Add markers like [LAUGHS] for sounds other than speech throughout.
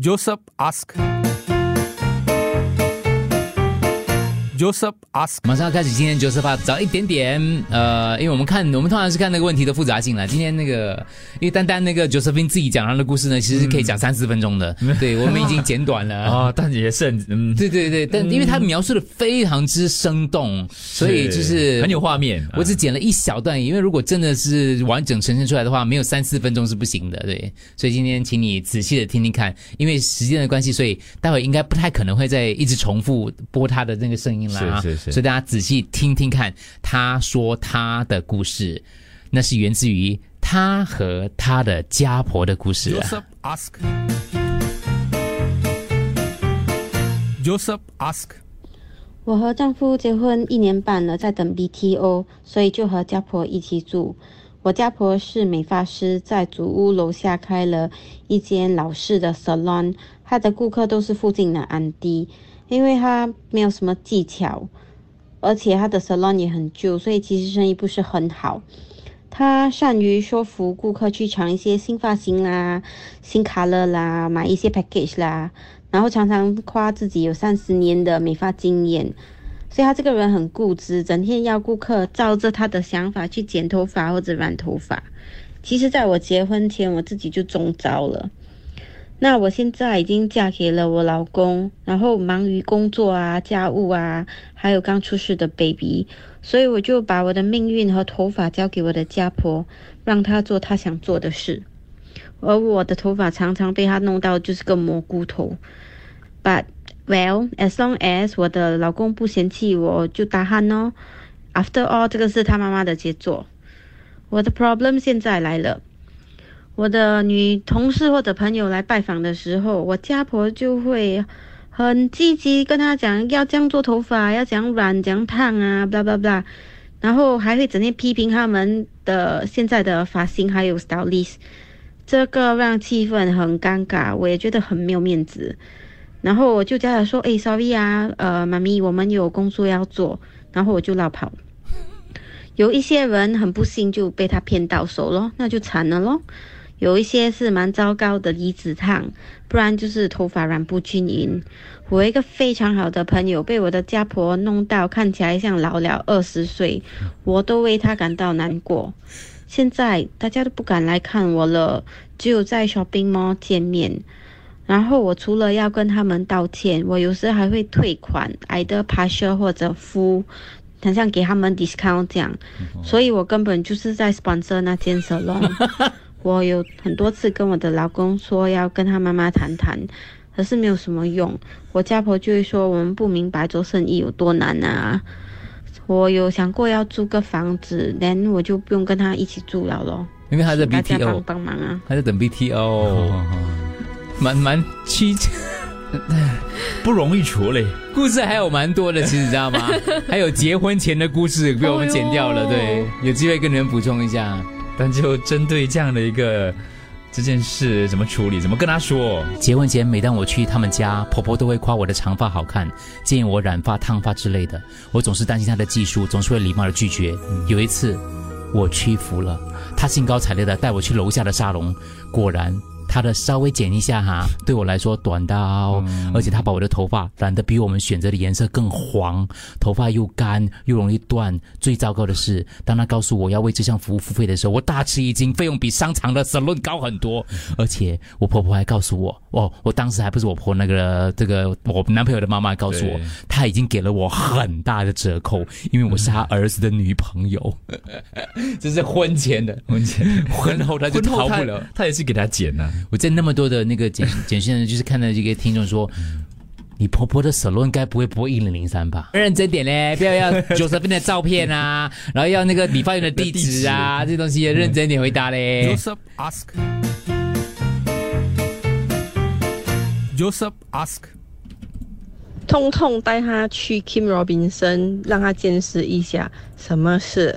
Joseph ask. Joseph ask. 马上要开始今天 Joseph 早一点点，呃，因为我们看我们通常是看那个问题的复杂性了。今天那个，因为单单那个 Josephine 自己讲他的故事呢，其实是可以讲三四分钟的，[LAUGHS] 对我们已经剪短了。啊，但也是很嗯，对对对，但因为他描述的非常之生动，所以就是很有画面。我只剪了一小段，因为如果真的是完整呈现出来的话，没有三四分钟是不行的。对，所以今天请你仔细的听听看，因为时间的关系，所以待会应该不太可能会再一直重复播他的那个声音是是是所以大家仔细听听看，他说他的故事，那是源自于他和他的家婆的故事、啊。Joseph ask. Joseph ask. 我和丈夫结婚一年半了，在等 BTO，所以就和家婆一起住。我家婆是美发师，在祖屋楼下开了一间老式的 salon，她的顾客都是附近的安迪，因为她没有什么技巧，而且她的 salon 也很旧，所以其实生意不是很好。她善于说服顾客去尝一些新发型啦、新 color 啦，买一些 package 啦，然后常常夸自己有三十年的美发经验，所以她这个人很固执，整天要顾客照着她的想法去剪头发或者染头发。其实，在我结婚前，我自己就中招了。那我现在已经嫁给了我老公，然后忙于工作啊、家务啊，还有刚出世的 baby，所以我就把我的命运和头发交给我的家婆，让她做她想做的事。而我的头发常常被她弄到就是个蘑菇头。But well, as long as 我的老公不嫌弃我，就打鼾哦。After all，这个是他妈妈的杰作。我的 problem 现在来了。我的女同事或者朋友来拜访的时候，我家婆就会很积极跟她讲要这样做头发，要怎样染、怎样烫啊，blah blah blah，然后还会整天批评他们的现在的发型还有 stylist，这个让气氛很尴尬，我也觉得很没有面子。然后我就叫她说：“诶 s o r r y 啊，呃，妈咪，我们有工作要做。”然后我就绕跑。有一些人很不幸就被他骗到手咯，那就惨了咯。有一些是蛮糟糕的离子烫，不然就是头发染不均匀。我一个非常好的朋友被我的家婆弄到看起来像老了二十岁，我都为他感到难过。现在大家都不敢来看我了，只有在 shopping mall 见面。然后我除了要跟他们道歉，我有时还会退款，either partial 或者 full，好像给他们 discount 这样。所以我根本就是在 sponsor 那间 salon。我有很多次跟我的老公说要跟他妈妈谈谈，可是没有什么用。我家婆就会说我们不明白做生意有多难啊。我有想过要租个房子，then 我就不用跟他一起住了咯。因为他在 BTO，帮忙啊！他在等 BTO，蛮蛮曲折。[LAUGHS] 不容易处理。故事还有蛮多的，其实你知道吗？[LAUGHS] 还有结婚前的故事被我们剪掉了，对，有机会跟你们补充一下。[LAUGHS] 但就针对这样的一个这件事，怎么处理？怎么跟他说？结婚前，每当我去他们家，婆婆都会夸我的长发好看，建议我染发、烫发之类的。我总是担心她的技术，总是会礼貌的拒绝。有一次，我屈服了，她兴高采烈的带我去楼下的沙龙，果然。她的稍微剪一下哈，[LAUGHS] 对我来说短到，而且他把我的头发染得比我们选择的颜色更黄，头发又干又容易断。最糟糕的是，当他告诉我要为这项服务付费的时候，我大吃一惊，费用比商场的 salon 高很多。而且我婆婆还告诉我，哦，我当时还不是我婆那个这个我男朋友的妈妈告诉我对，她已经给了我很大的折扣，因为我是她儿子的女朋友。[LAUGHS] 这是婚前的，婚前 [LAUGHS] 婚后她就逃不了。他也是给他剪呐、我在那么多的那个简简讯，就是看到这个听众说。你婆婆的 salon 该不会播一零零三吧？认真点嘞，不要要 [LAUGHS] Josephine 的照片啊，然后要那个理发院的地址啊，这些东西要认真点回答嘞。Joseph ask. Joseph ask. 痛痛带他去 Kim Robinson，让他见识一下什么是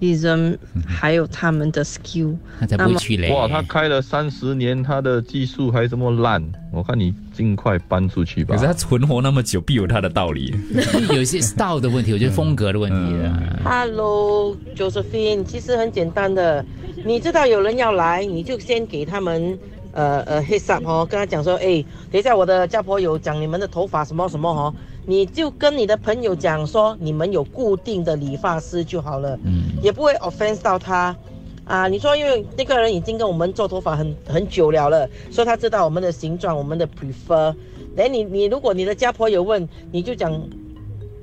professionalism，还有他们的 skill。那才不会去嘞。哇，他开了三十年，他的技术还这么烂，我看你尽快搬出去吧可是。他存活那么久，必有他的道理。[LAUGHS] 有一些 style 的问题，我觉得风格的问题啊。Hello，Josephine，其实很简单的，你知道有人要来，你就先给他们呃呃 heads up 哦，跟他讲说，哎，等一下我的家婆有讲你们的头发什么什么哦，你就跟你的朋友讲说你们有固定的理发师就好了，嗯，也不会 offense 到他。啊，你说因为那个人已经跟我们做头发很很久了了，所以他知道我们的形状，我们的 prefer。哎，你你如果你的家婆有问，你就讲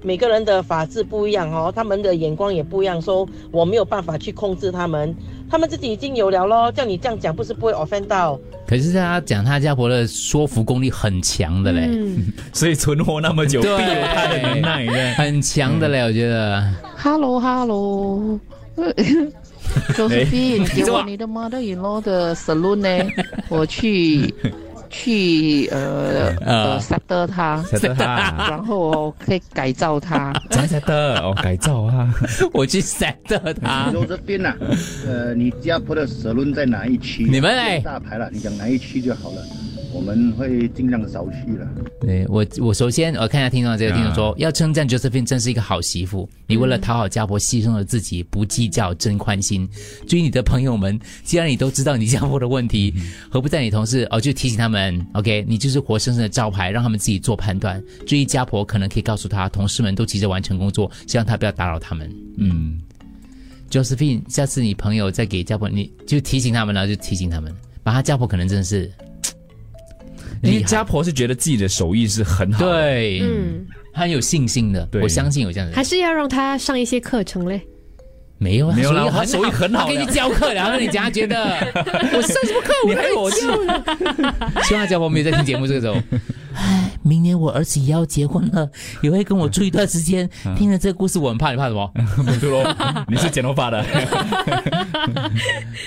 每个人的法质不一样哦，他们的眼光也不一样，说我没有办法去控制他们，他们自己已经有了咯。叫你这样讲，不是不会 offend 到？可是他讲他家婆的说服功力很强的嘞，嗯，[LAUGHS] 所以存活那么久，必对有他的能耐的。很强的嘞，我觉得。Hello Hello，Josephine，[LAUGHS] [LAUGHS] 给我你的 mother in law 的 salon 呢？我去去呃呃 settle 他，才的哈，[LAUGHS] 然后我可以改造他。才才的哦，改造啊，[LAUGHS] 我去 set 他。周这边呐，呃，你家婆的蛇轮在哪一区？你们哎大牌了，你讲哪一区就好了，我们会尽量少去了。对我，我首先我看一下听众，这个听众说、啊要称赞 Josephine 真是一个好媳妇，你为了讨好家婆牺牲了自己，不计较，真宽心。至于你的朋友们，既然你都知道你家婆的问题，何不在你同事哦就提醒他们，OK，你就是活生生的招牌，让他们自己做判断。至于家婆，可能可以告诉他，同事们都急着完成工作，希望他不要打扰他们。嗯，Josephine，下次你朋友再给家婆，你就提醒他们了，就提醒他们，把他家婆可能真的是厉害因为家婆是觉得自己的手艺是很好的，对，嗯，很有信心的，我相信有这样的人。还是要让他上一些课程嘞。没有啊，没有啦他他手艺很好他可以教课。然后你讲他觉得 [LAUGHS] 我上什么课，我你还有我教呢。[LAUGHS] 希望他家婆没有在听节目这个时候。[LAUGHS] 唉，明年我儿子也要结婚了，[LAUGHS] 也会跟我住一段时间。听了这个故事，我很怕，你怕什么？对咯，你是剪头发的，[LAUGHS]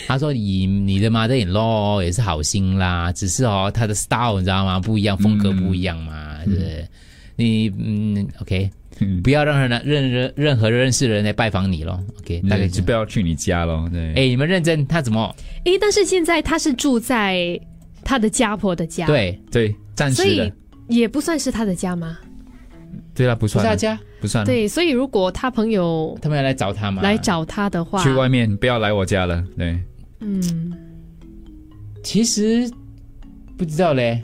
他说你你的 mother in law 也是好心啦，只是哦他的 style 你知道吗？不一样，风格不一样嘛，对不是？你嗯，OK，不要让人任任任何认识的人来拜访你咯 OK，大概就不要去你家咯。对，哎，你们认真，他怎么？诶，但是现在他是住在他的家婆的家，，对，对，暂所以时的，也不算是他的家吗？对啊，不算啊，不是他家，不算啊，对，所以如果他朋友他们要来找他嘛？来找他的话，去外面不要来我家了。对，嗯，其实不知道嘞。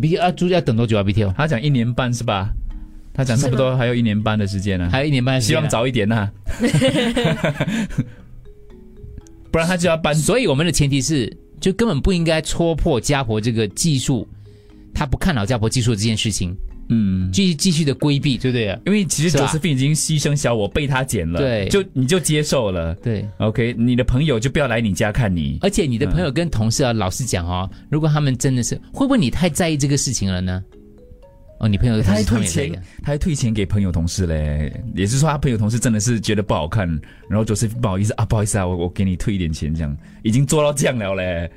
B 啊，猪要等多久啊？BTO 他讲一年半是吧？他讲差不多还有一年半的时间呢，还有一年半的时间啊，希望早一点呐，[LAUGHS] 不然他就要搬。所以我们的前提是，就根本不应该戳破家婆这个技术，他不看老家婆技术的这件事情，嗯，继续继续的规避，对不对啊？因为其实是吧九十 e 已经牺牲小我被他剪了，对就你就接受了。对，OK，你的朋友就不要来你家看你。而且你的朋友跟同事啊，老实讲哦，如果他们真的是，会不会你太在意这个事情了呢？哦，你朋友的他还事他们退钱也在意啊，他还退钱给朋友同事嘞，也是说他朋友同事真的是觉得不好看，然后就是不好意思啊，不好意思啊，我我给你退一点钱，这样已经做到这样了嘞。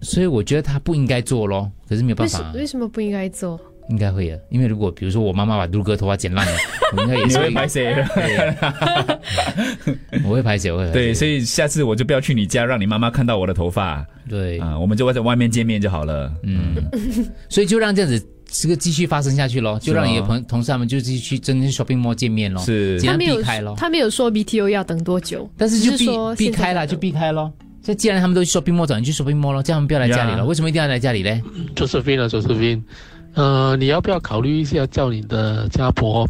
所以我觉得他不应该做咯，可是没有办法啊，为什么不应该做？应该会的，因为如果比如说我妈妈把杜哥头发剪烂了，[LAUGHS] 我应该也你是会拍谁？[LAUGHS] [LAUGHS] 我会拍谁，我会对，所以下次我就不要去你家，让你妈妈看到我的头发对，啊，我们就在外面见面就好了。嗯，所以就让这样子这个继续发生下去咯，就让你的朋同事他们就继续去真正 shopping mall 见面咯，是他没有避开咯。他没有说 BTO 要等多久，但是就避避开了，就避开咯。所以既然他们都去 shopping mall，找你去 shopping mall 咯，叫他们不要来家里了。呀为什么一定要来家里嘞？Josephine 啊，Josephine，呃，你要不要考虑一下，叫你的家婆，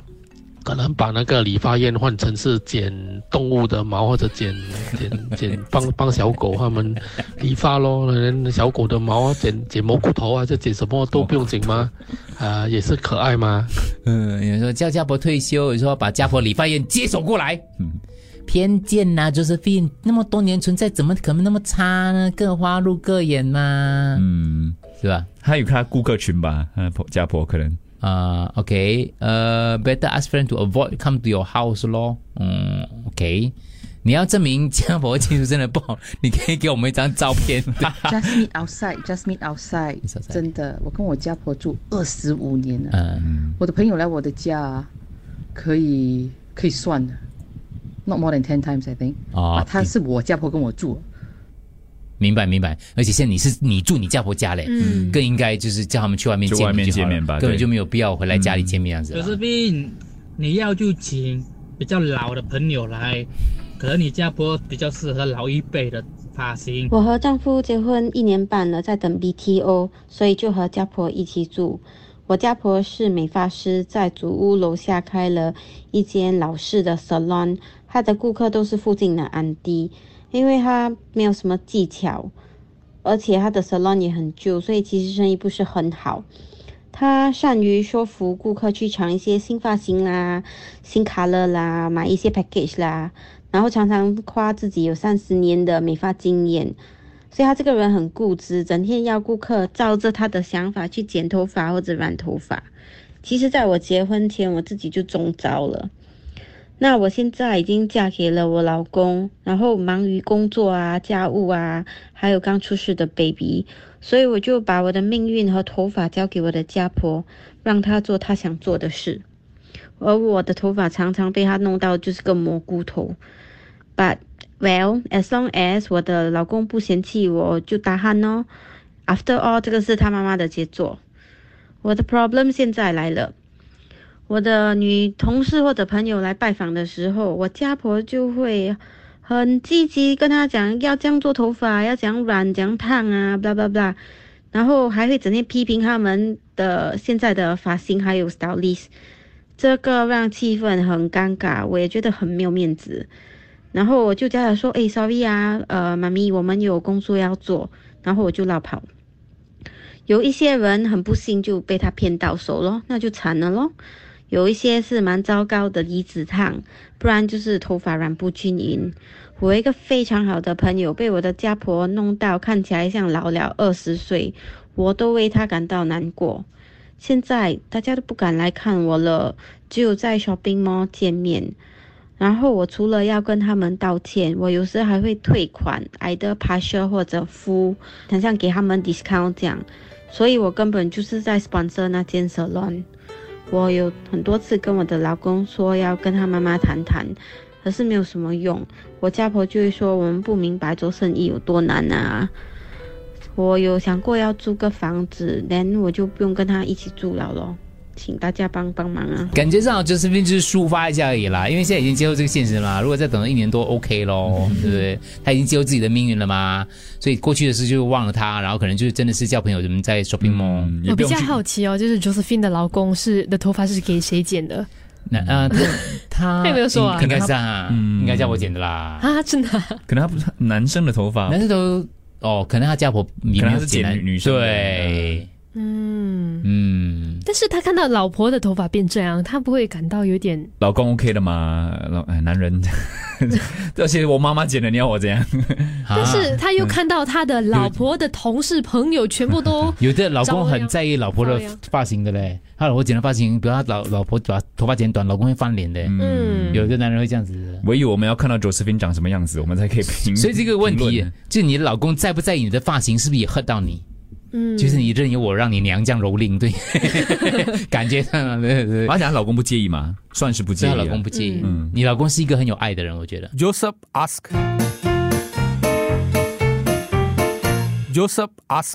可能把那个理发院换成是剪动物的毛，或者剪剪 [LAUGHS] 剪帮帮小狗他们理发咯，人小狗的毛啊，剪剪蘑菇头啊，这剪什么都不用剪吗？[LAUGHS] 啊、也是可爱吗？嗯，有人说叫家婆退休，有人说把家婆理发院接手过来。嗯偏见呐、就是 Josephine 那么多年存在，怎么可能那么差呢？各花入各眼嘛，嗯，是吧？他有他顾客群吧，他婆家婆可能啊、o k 呃、b e t t e r ask friend to avoid come to your house 咯。嗯，OK，你要证明家婆技术真的不好，[LAUGHS] 你可以给我们一张照片。[LAUGHS] Just meet outside, just meet outside。真的，我跟我家婆住二十五年了。嗯，我的朋友来我的家啊，可以可以算的，not more than ten times I think。哦啊，他是我家婆跟我住，明白明白，而且现在你是你住你家婆家嘞，嗯更应该就是叫他们去外面见面就好了见面吧根本就没有必要回来家里见面这样子。可是病，你要就请比较老的朋友来，可能你家婆比较适合老一辈的发型。我和丈夫结婚一年半了，在等 BTO，所以就和家婆一起住。我家婆是美发师，在祖屋楼下开了一间老式的 salon，她的顾客都是附近的安迪，因为她没有什么技巧，而且她的 salon 也很旧，所以其实生意不是很好。她善于说服顾客去尝一些新发型啦、新 color 啦，买一些 package 啦。然后常常夸自己有三十年的美发经验，所以他这个人很固执，整天要顾客照着他的想法去剪头发或者染头发。其实，在我结婚前，我自己就中招了。那我现在已经嫁给了我老公，然后忙于工作啊、家务啊，还有刚出世的 baby，所以我就把我的命运和头发交给我的家婆，让她做她想做的事。而我的头发常常被她弄到就是个蘑菇头。But well, as long as 我的老公不嫌弃我，就打鼾哦。After all，这个是他妈妈的杰作。我的 problem 现在来了。我的女同事或者朋友来拜访的时候，我家婆就会很积极跟他讲要这样做头发，要怎样染、怎样烫啊，blah blah blah。然后还会整天批评他们的现在的发型还有 stylist，这个让气氛很尴尬，我也觉得很没有面子。然后我就叫他说：“哎，sorry 啊，呃，妈咪，我们有工作要做。”然后我就绕跑。有一些人很不幸就被他骗到手咯，那就惨了咯。有一些是蛮糟糕的离子烫，不然就是头发染不均匀。我一个非常好的朋友被我的家婆弄到看起来像老了二十岁，我都为他感到难过。现在大家都不敢来看我了，只有在 shopping mall 见面。然后我除了要跟他们道歉，我有时还会退款，either partial 或者 full，好像给他们 discount 这样。所以我根本就是在 sponsor 那间 salon。我有很多次跟我的老公说要跟他妈妈谈谈，可是没有什么用。我家婆就会说我们不明白做生意有多难啊。我有想过要租个房子，then 我就不用跟他一起住了咯。请大家帮帮忙啊！感觉上就是就是抒发一下而已啦，因为现在已经接受这个现实了嘛。如果再等了一年多，OK 咯，对不对？他已经接受自己的命运了嘛，所以过去的事就忘了他，然后可能就是真的是叫朋友，怎么在 shopping mall。我比较好奇哦，就是 Josephine 的老公是的头发是给谁剪的？那啊，他他 [LAUGHS] 有没有说啊？应该是啊，应该叫我剪的啦。啊，真的？可能他不是男生的头发，男生都哦，可能他家婆可能他是剪女生对。嗯嗯，但是他看到老婆的头发变这样，他不会感到有点老公 OK 的吗？老哎，男人，[LAUGHS] 而且我妈妈剪的，你要我怎样？[LAUGHS] 但是他又看到他的老婆的同事朋友全部都 [LAUGHS] 有的老公很在意老婆的发型的嘞，他老婆剪的发型，比如他老老婆把头发剪短，老公会翻脸的。嗯，有的男人会这样子。唯有我们要看到 Josephine 长什么样子，我们才可以评。所以这个问题，就你的老公在不在意你的发型，是不是也 hurt 到你？嗯，就是你任由我让你娘这样蹂躏，对，[LAUGHS] 感觉上，对对。而且她老公不介意吗？算是不介意。她老公不介意。嗯，你老公是一个很有爱的人，我觉得。Joseph ask. Joseph ask.